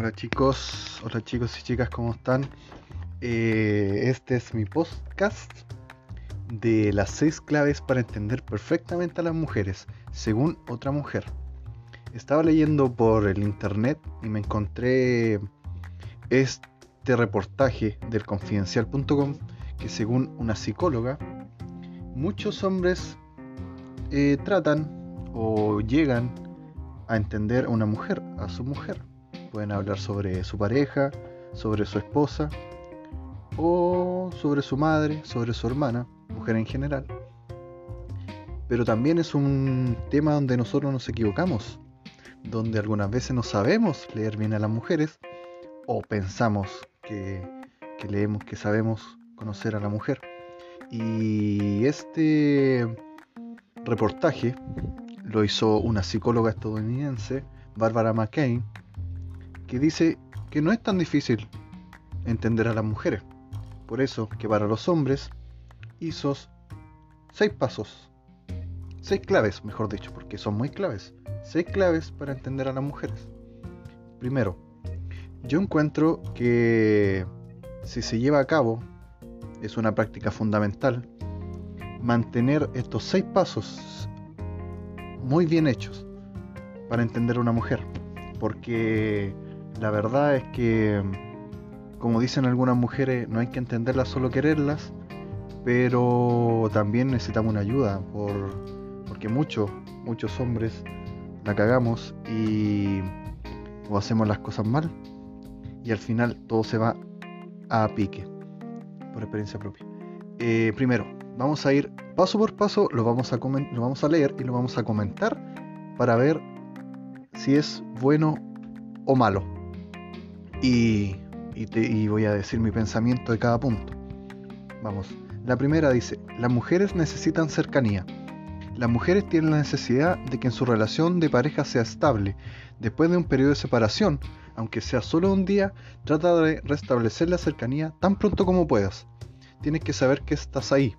Hola chicos, hola chicos y chicas, ¿cómo están? Eh, este es mi podcast de las seis claves para entender perfectamente a las mujeres, según otra mujer. Estaba leyendo por el internet y me encontré este reportaje del confidencial.com que según una psicóloga, muchos hombres eh, tratan o llegan a entender a una mujer, a su mujer Pueden hablar sobre su pareja, sobre su esposa o sobre su madre, sobre su hermana, mujer en general. Pero también es un tema donde nosotros nos equivocamos, donde algunas veces no sabemos leer bien a las mujeres o pensamos que, leemos, que sabemos conocer a la mujer. Y este reportaje lo hizo una psicóloga estadounidense, Barbara McCain, que dice que no es tan difícil entender a las mujeres. Por eso que para los hombres hizo seis pasos, seis claves, mejor dicho, porque son muy claves, seis claves para entender a las mujeres. Primero, yo encuentro que si se lleva a cabo, es una práctica fundamental, mantener estos seis pasos muy bien hechos para entender a una mujer. Porque la verdad es que, como dicen algunas mujeres, no hay que entenderlas, solo quererlas, pero también necesitamos una ayuda, por, porque muchos, muchos hombres la cagamos y o hacemos las cosas mal y al final todo se va a pique, por experiencia propia. Eh, primero, vamos a ir paso por paso, lo vamos, a lo vamos a leer y lo vamos a comentar para ver si es bueno o malo y, voy a decir mi pensamiento de cada punto. Vamos, la primera dice, las mujeres necesitan cercanía. Las mujeres tienen la necesidad de que en su relación de pareja sea estable. Después de un periodo de separación, aunque sea solo un día, trata de restablecer la cercanía tan pronto como puedas. Tienes que saber que estás ahí.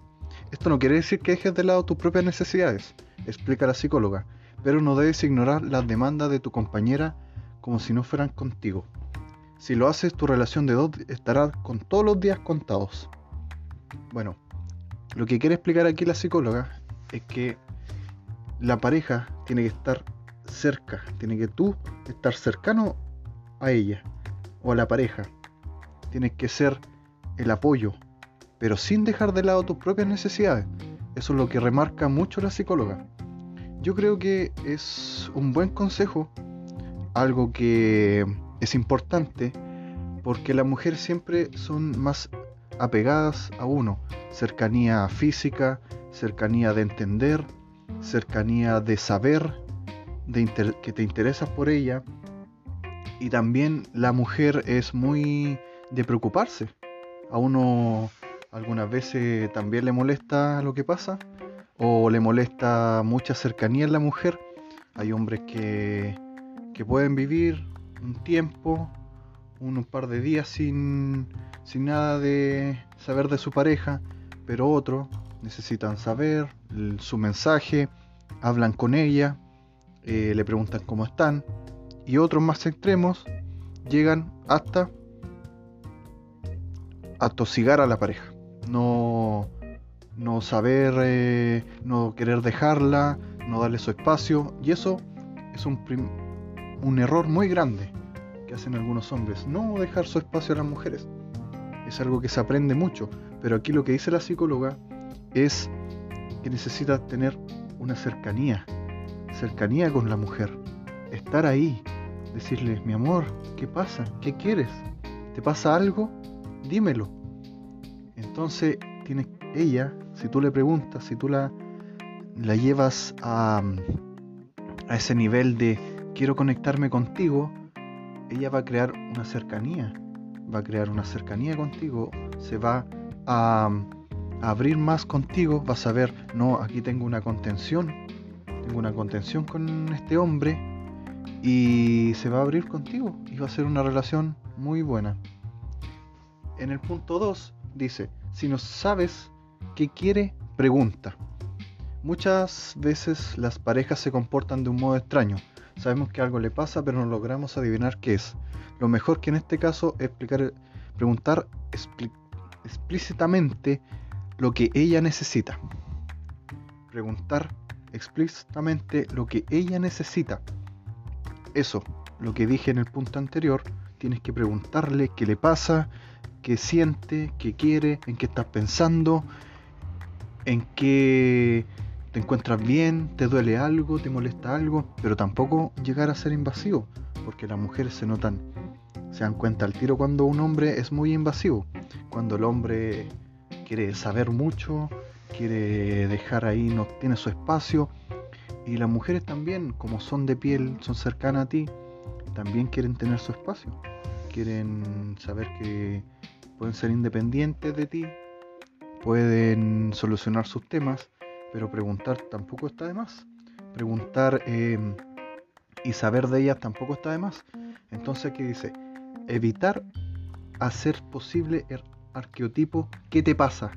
Esto no quiere decir que dejes de lado tus propias necesidades, explica la psicóloga, pero no debes ignorar las demandas de tu compañera como si no fueran contigo. Si lo haces, tu relación de dos estará con todos los días contados. Bueno, lo que quiere explicar aquí la psicóloga es que la pareja tiene que estar cerca, tiene que tú estar cercano a ella o a la pareja. Tienes que ser el apoyo, pero sin dejar de lado tus propias necesidades. Eso es lo que remarca mucho la psicóloga. Yo creo que es un buen consejo, algo que es importante porque las mujeres siempre son más apegadas a uno. Cercanía física, cercanía de entender, cercanía de saber, de que te interesas por ella. Y también la mujer es muy de preocuparse. A uno algunas veces también le molesta lo que pasa o le molesta mucha cercanía en la mujer. Hay hombres que, que pueden vivir un tiempo, un, par de días sin, sin nada de saber de su pareja, pero otros necesitan saber su mensaje, hablan con ella, eh, le preguntan cómo están, y otros más extremos llegan hasta a tosigar a la pareja, no, no saber, eh, no querer dejarla, no darle su espacio, y eso es un, un error muy grande que hacen algunos hombres, no dejar su espacio a las mujeres. Es algo que se aprende mucho, pero aquí lo que dice la psicóloga es que necesita tener una cercanía, cercanía con la mujer, estar ahí, decirle, mi amor, ¿qué pasa? ¿Qué quieres? ¿Te pasa algo? Dímelo. Entonces, tiene ella, si tú le preguntas, si tú la, la llevas a, a ese nivel de quiero conectarme contigo, ella va a crear una cercanía, va a crear una cercanía contigo, se va a, abrir más contigo, vas a ver, no, aquí tengo una contención, tengo una contención con este hombre y se va a abrir contigo y va a ser una relación muy buena. En el punto 2 dice, si no sabes qué quiere, pregunta. Muchas veces las parejas se comportan de un modo extraño. Sabemos que algo le pasa, pero no logramos adivinar qué es. Lo mejor que en este caso es explicar, preguntar explícitamente lo que ella necesita. Preguntar explícitamente lo que ella necesita. Eso, lo que dije en el punto anterior, tienes que preguntarle qué le pasa, qué siente, qué quiere, en qué estás pensando, en qué te encuentras bien, te duele algo, te molesta algo, pero tampoco llegar a ser invasivo, porque las mujeres se notan, se dan cuenta al tiro cuando un hombre es muy invasivo, cuando el hombre quiere saber mucho, quiere dejar ahí, no tiene su espacio, y las mujeres también, como son de piel, son cercanas a ti, también quieren tener su espacio, quieren saber que pueden ser independientes de ti, pueden solucionar sus temas, pero preguntar tampoco está de más. Preguntar em, y saber de ellas tampoco está de más. Entonces aquí dice, evitar hacer posible el arqueotipo, ¿qué te pasa?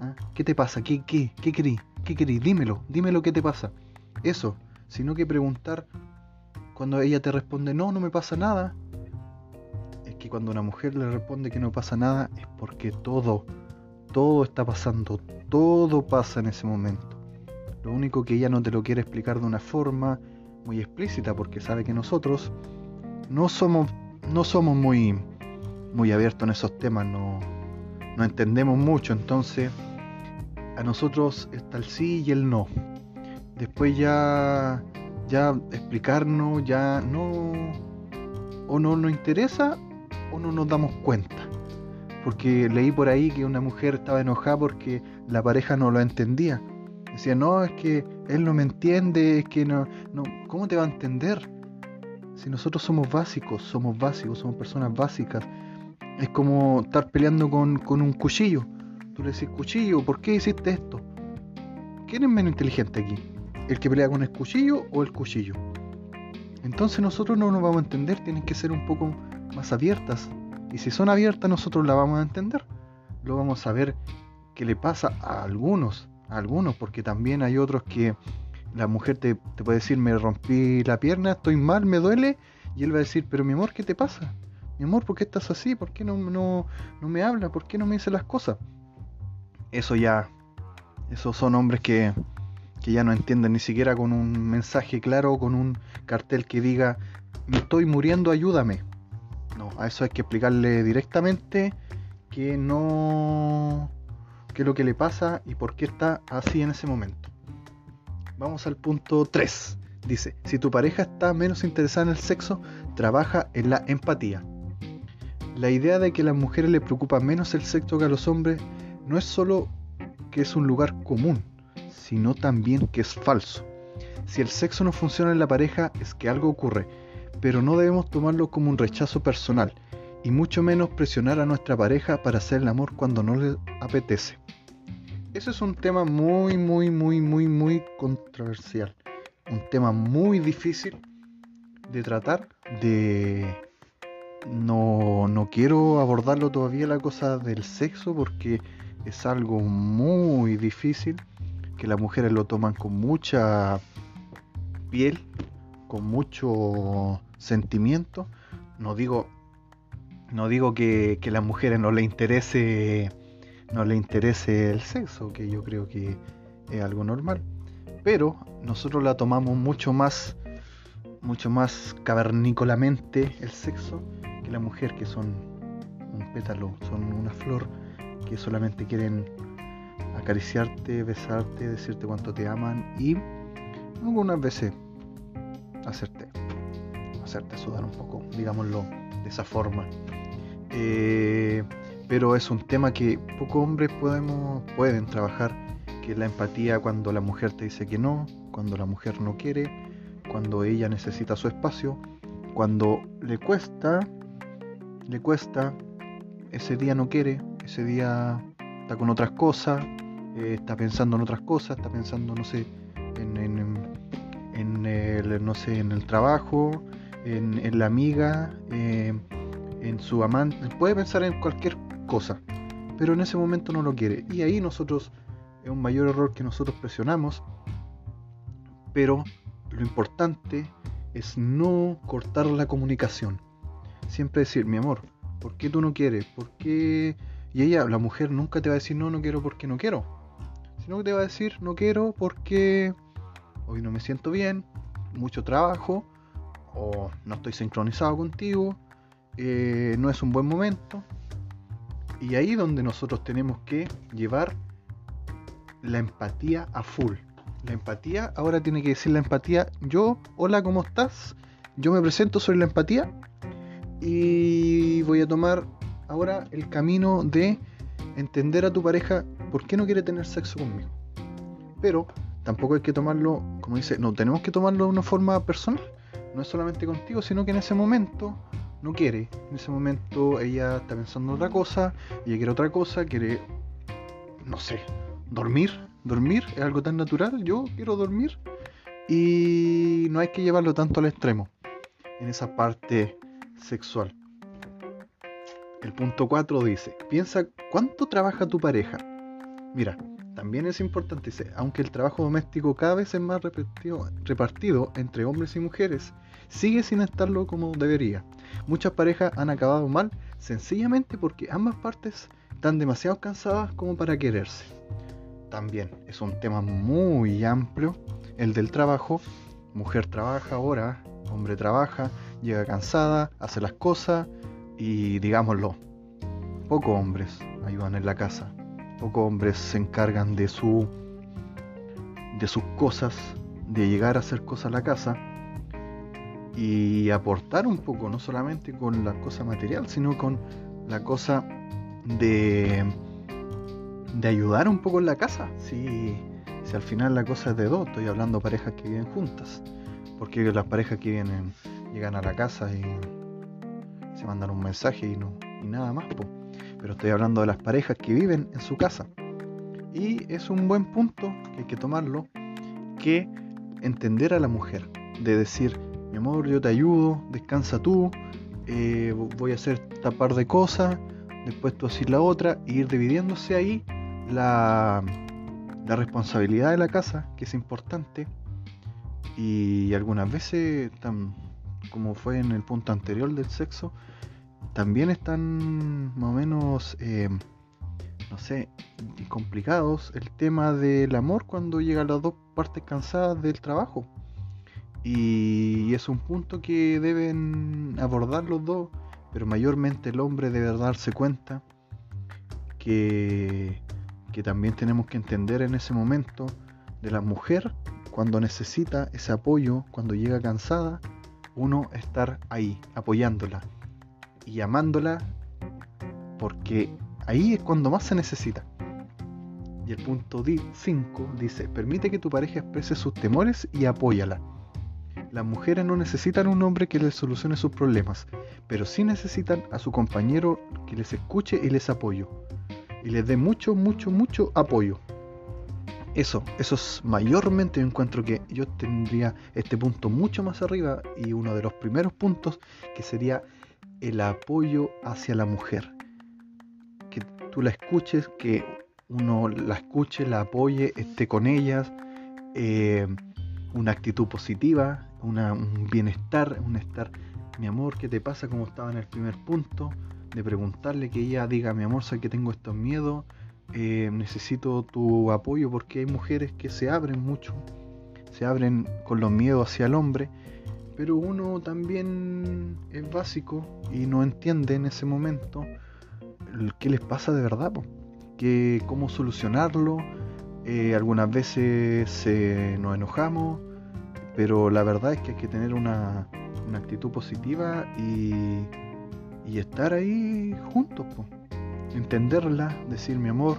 ¿Ah? ¿Qué te pasa? ¿Qué, qué, qué querís? ¿Qué querís? Dímelo, dímelo qué te pasa. Eso, sino que preguntar cuando ella te responde, no, no me pasa nada. Es que cuando una mujer le responde que no pasa nada es porque todo, todo está pasando, todo pasa en ese momento. Lo único que ella no te lo quiere explicar de una forma muy explícita porque sabe que nosotros no somos, no somos muy, muy abiertos en esos temas, no, no entendemos mucho, entonces a nosotros está el sí y el no. Después ya, ya explicarnos, ya no, o no nos interesa o no nos damos cuenta. Porque leí por ahí que una mujer estaba enojada porque la pareja no lo entendía. Decía, no, es que él no me entiende, es que no, no, ¿cómo te va a entender? Si nosotros somos básicos, somos básicos, somos personas básicas es como estar peleando con, un cuchillo. Tú le decís, cuchillo, ¿por qué hiciste esto? ¿Quién es menos inteligente aquí? ¿El que pelea con el cuchillo o el cuchillo? Entonces nosotros no nos vamos a entender, tienen que ser un poco más abiertas. Y si son abiertas nosotros la vamos a entender. Lo vamos a ver qué le pasa a algunos, a algunos, porque también hay otros que la mujer te, te puede decir, me rompí la pierna, estoy mal, me duele, y él va a decir, pero mi amor, ¿qué te pasa? mi amor, ¿por qué estás así? ¿Por qué no, no, no me habla? ¿Por qué no me dice las cosas? Eso ya, esos son hombres que, que ya no entienden ni siquiera con un mensaje claro, con un cartel que diga, me estoy muriendo, ayúdame. No, a eso hay que explicarle directamente que no, qué es lo que le pasa y por qué está así en ese momento. Vamos al punto 3. Dice, si tu pareja está menos interesada en el sexo, trabaja en la empatía. La idea de que a las mujeres les preocupa menos el sexo que a los hombres no es solo que es un lugar común, sino también que es falso. Si el sexo no funciona en la pareja es que algo ocurre, pero no debemos tomarlo como un rechazo personal y mucho menos presionar a nuestra pareja para hacer el amor cuando no le apetece. Ese es un tema muy, muy, muy, muy, muy controversial. Un tema muy difícil de tratar, de no, no quiero abordarlo todavía la cosa del sexo porque es algo muy difícil, que las mujeres lo toman con mucha piel, con mucho sentimiento. No digo, no digo que, que a las mujeres no le interese no le interese el sexo, que yo creo que es algo normal. Pero nosotros la tomamos mucho más, mucho más cavernícolamente el sexo la mujer, que son un pétalo, son una flor que solamente quieren acariciarte, besarte, decirte cuánto te aman y algunas veces hacerte, hacerte sudar un poco, digámoslo de esa forma. Eh, pero es un tema que pocos hombres podemos, pueden trabajar, que es la empatía cuando la mujer te dice que no, cuando la mujer no quiere, cuando ella necesita su espacio, cuando le cuesta le cuesta, ese día no quiere, ese día está con otras cosas, eh, está pensando en otras cosas, está pensando, no sé, en, en, el, no sé, en el trabajo, en, la amiga, eh, en su amante, puede pensar en cualquier cosa, pero en ese momento no lo quiere. Y ahí nosotros, es un mayor error que nosotros presionamos, pero lo importante es no cortar la comunicación. Siempre decir, mi amor, ¿por qué tú no quieres? ¿Por qué? Y ella, la mujer, nunca te va a decir, no, no quiero porque no quiero. Sino que te va a decir, no quiero porque hoy no me siento bien, mucho trabajo, o no estoy sincronizado contigo, eh, no es un buen momento. Y ahí donde nosotros tenemos que llevar la empatía a full. La empatía, ahora tiene que decir la empatía, yo, hola, ¿cómo estás? Yo me presento, soy la empatía y voy a tomar ahora el camino de entender a tu pareja por qué no quiere tener sexo conmigo. Pero tampoco hay que tomarlo, como dice, no tenemos que tomarlo de una forma personal. No es solamente contigo, sino que en ese momento no quiere. En ese momento ella está pensando en otra cosa, ella quiere otra cosa, quiere, no sé, dormir. Dormir es algo tan natural. Yo quiero dormir. Y no hay que llevarlo tanto al extremo. En esa parte sexual. El punto 4 dice, piensa cuánto trabaja tu pareja. Mira, también es importante, aunque el trabajo doméstico cada vez es más repartido entre hombres y mujeres, sigue sin estarlo como debería. Muchas parejas han acabado mal sencillamente porque ambas partes están demasiado cansadas como para quererse. También es un tema muy amplio, el del trabajo. Mujer trabaja ahora, hombre trabaja, llega cansada, hace las cosas y digámoslo, pocos hombres ayudan en la casa, pocos hombres se encargan de su de sus cosas, de llegar a hacer cosas a la casa y aportar un poco, no solamente con la cosa material, sino con la cosa de de ayudar un poco en la casa. Si, si al final la cosa es de dos, estoy hablando parejas que viven juntas, porque las parejas que vienen llegan a la casa y se mandan un mensaje y, no, y nada más. Pero estoy hablando de las parejas que viven en su casa. Y es un buen punto que hay que tomarlo, que entender a la mujer, de decir, mi amor, yo te ayudo, descansa tú, eh, voy a hacer esta par de cosas, después tú haces la otra, y ir dividiéndose ahí la, la responsabilidad de la casa, que es importante, y algunas veces tan como fue en el punto anterior del sexo, también están más o menos, eh, no sé, complicados el tema del amor cuando llegan las dos partes cansadas del trabajo. Y es un punto que deben abordar los dos, pero mayormente el hombre debe darse cuenta que también tenemos que entender en ese momento de la mujer cuando necesita ese apoyo, cuando llega cansada, uno estar ahí, apoyándola y amándola, porque ahí es cuando más se necesita. Y el punto 5 dice, permite que tu pareja exprese sus temores y apóyala. Las mujeres no necesitan un hombre que les solucione sus problemas, pero sí necesitan a su compañero que les escuche y les apoye. Y les dé mucho, mucho, mucho apoyo eso, eso es mayormente, yo encuentro que yo tendría este punto mucho más arriba y uno de los primeros puntos que sería el apoyo hacia la mujer. Que tú la escuches, que uno la escuche, la apoye, esté con ellas, eh, una actitud positiva, un bienestar, un estar, mi amor, ¿qué te pasa? Como estaba en el primer punto, de preguntarle que ella diga, mi amor, sé que tengo estos miedos, eh, necesito tu apoyo porque hay mujeres que se abren mucho, se abren con los miedos hacia el hombre, pero uno también es básico y no entiende en ese momento qué les pasa de verdad, que cómo solucionarlo. Eh, algunas veces nos enojamos, pero la verdad es que hay que tener una, actitud positiva y, y estar ahí juntos entenderla, decir mi amor,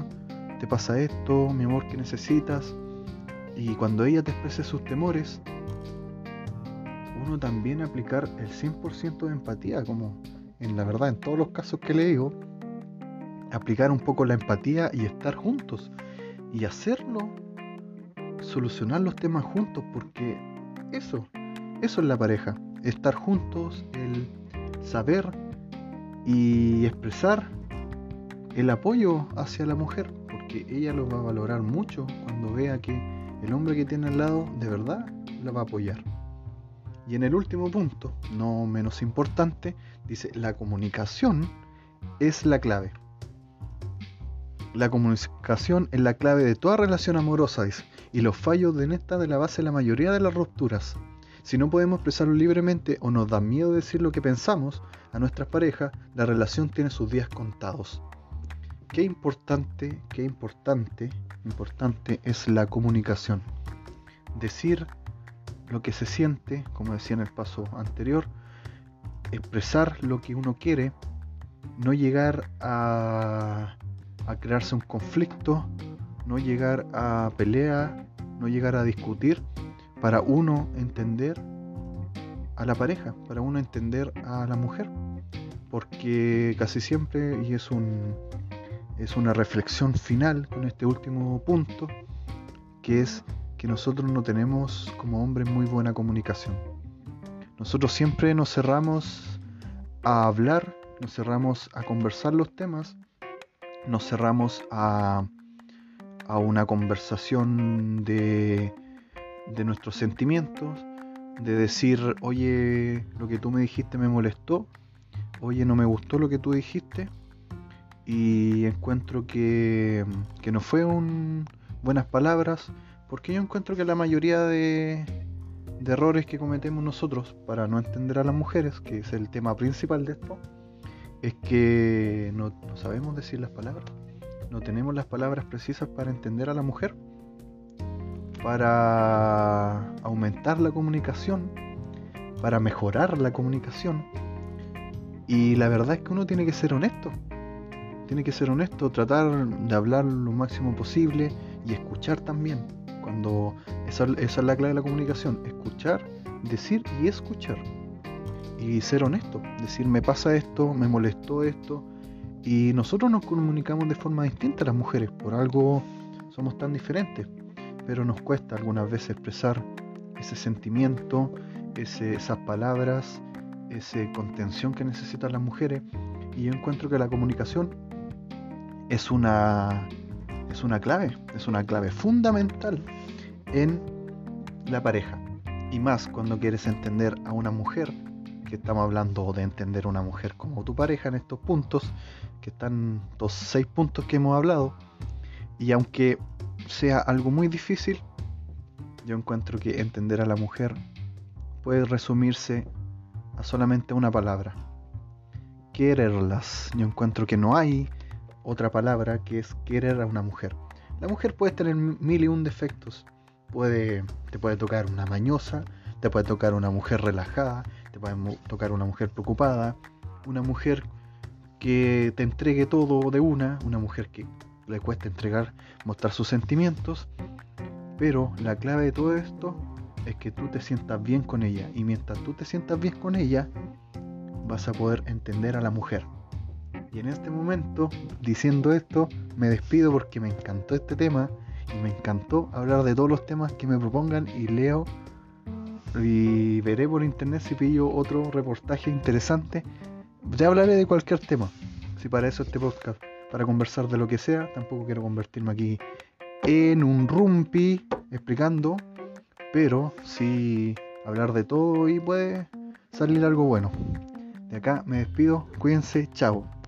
te pasa esto, mi amor, ¿qué necesitas? Y cuando ella te exprese sus temores, también aplicar el 100% de empatía, como en la verdad en todos los casos que le digo, aplicar un poco la empatía y estar juntos y hacerlo, solucionar los temas juntos, porque eso, eso es la pareja, estar juntos, el saber y expresar el apoyo hacia la mujer, porque ella lo va a valorar mucho cuando vea que el hombre que tiene al lado de verdad la va a apoyar. Y en el último punto, no menos importante, dice, la comunicación es la clave. La comunicación es la clave de toda relación amorosa, dice, y los fallos de esta de la base de la mayoría de las rupturas. Si no podemos expresarlo libremente o nos da miedo decir lo que pensamos a nuestras parejas, la relación tiene sus días contados. Qué importante, qué importante, importante es la comunicación. Decir lo que se siente, como decía en el paso anterior, expresar lo que uno quiere, no llegar a, a crearse un conflicto, no llegar a pelea, no llegar a discutir, para uno entender a la pareja, para uno entender a la mujer. Porque casi siempre, y es un es una reflexión final con este último punto, que es que nosotros no tenemos como hombres muy buena comunicación. Nosotros siempre nos cerramos a hablar, nos cerramos a conversar los temas, nos cerramos a, a una conversación de, de nuestros sentimientos, de decir, oye, lo que tú me dijiste me molestó, oye, no me gustó lo que tú dijiste, y encuentro que, que no fue un buenas palabras, porque yo encuentro que la mayoría de, errores que cometemos nosotros para no entender a las mujeres, que es el tema principal de esto, es que no, sabemos decir las palabras, no tenemos las palabras precisas para entender a la mujer, para aumentar la comunicación, para mejorar la comunicación. Y la verdad es que uno tiene que ser honesto, tiene que ser honesto, tratar de hablar lo máximo posible y escuchar también cuando esa, es la clave de la comunicación, escuchar, decir y escuchar. Y ser honesto, decir me pasa esto, me molestó esto. Y nosotros nos comunicamos de forma distinta a las mujeres, por algo somos tan diferentes, pero nos cuesta algunas veces expresar ese sentimiento, esas palabras, esa contención que necesitan las mujeres. Y yo encuentro que la comunicación es una es una clave, es una clave fundamental en la pareja. Y más cuando quieres entender a una mujer, que estamos hablando de entender a una mujer como tu pareja en estos puntos, que están los seis puntos que hemos hablado. Y aunque sea algo muy difícil, yo encuentro que entender a la mujer puede resumirse a solamente una palabra. Quererlas. Yo encuentro que no hay otra palabra que es querer a una mujer. La mujer puede tener mil y un defectos. Puede, te puede tocar una mañosa, te puede tocar una mujer relajada, te puede tocar una mujer preocupada, una mujer que te entregue todo de una, una mujer que le cuesta entregar, mostrar sus sentimientos. Pero la clave de todo esto es que tú te sientas bien con ella. Y mientras tú te sientas bien con ella, vas a poder entender a la mujer. Y en este momento, diciendo esto, me despido porque me encantó este tema y me encantó hablar de todos los temas que me propongan y leo y veré por internet si pillo otro reportaje interesante. Ya hablaré de cualquier tema, si para eso este podcast, para conversar de lo que sea, tampoco quiero convertirme aquí en un rumpi explicando, pero sí hablar de todo y puede salir algo bueno. De acá me despido, cuídense, chao.